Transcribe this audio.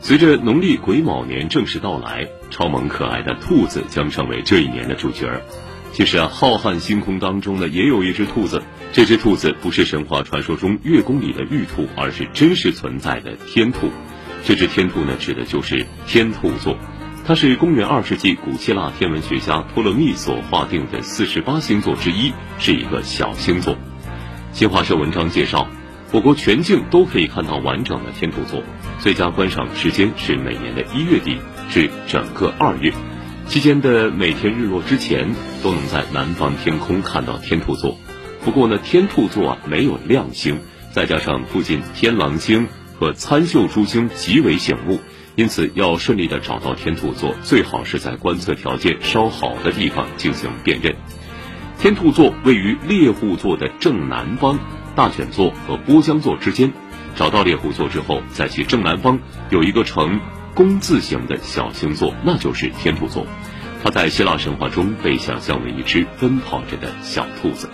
随着农历癸卯年正式到来，超萌可爱的兔子将成为这一年的主角儿。其实啊，浩瀚星空当中呢，也有一只兔子。这只兔子不是神话传说中月宫里的玉兔，而是真实存在的天兔。这只天兔呢，指的就是天兔座。它是公元二世纪古希腊天文学家托勒密所划定的四十八星座之一，是一个小星座。新华社文章介绍，我国全境都可以看到完整的天兔座，最佳观赏时间是每年的一月底至整个二月。期间的每天日落之前，都能在南方天空看到天兔座。不过呢，天兔座啊没有亮星，再加上附近天狼星和参宿诸星极为醒目，因此要顺利的找到天兔座，最好是在观测条件稍好的地方进行辨认。天兔座位于猎户座的正南方，大犬座和波江座之间。找到猎户座之后，在其正南方有一个呈。工字形的小星座，那就是天兔座。它在希腊神话中被想象为一只奔跑着的小兔子。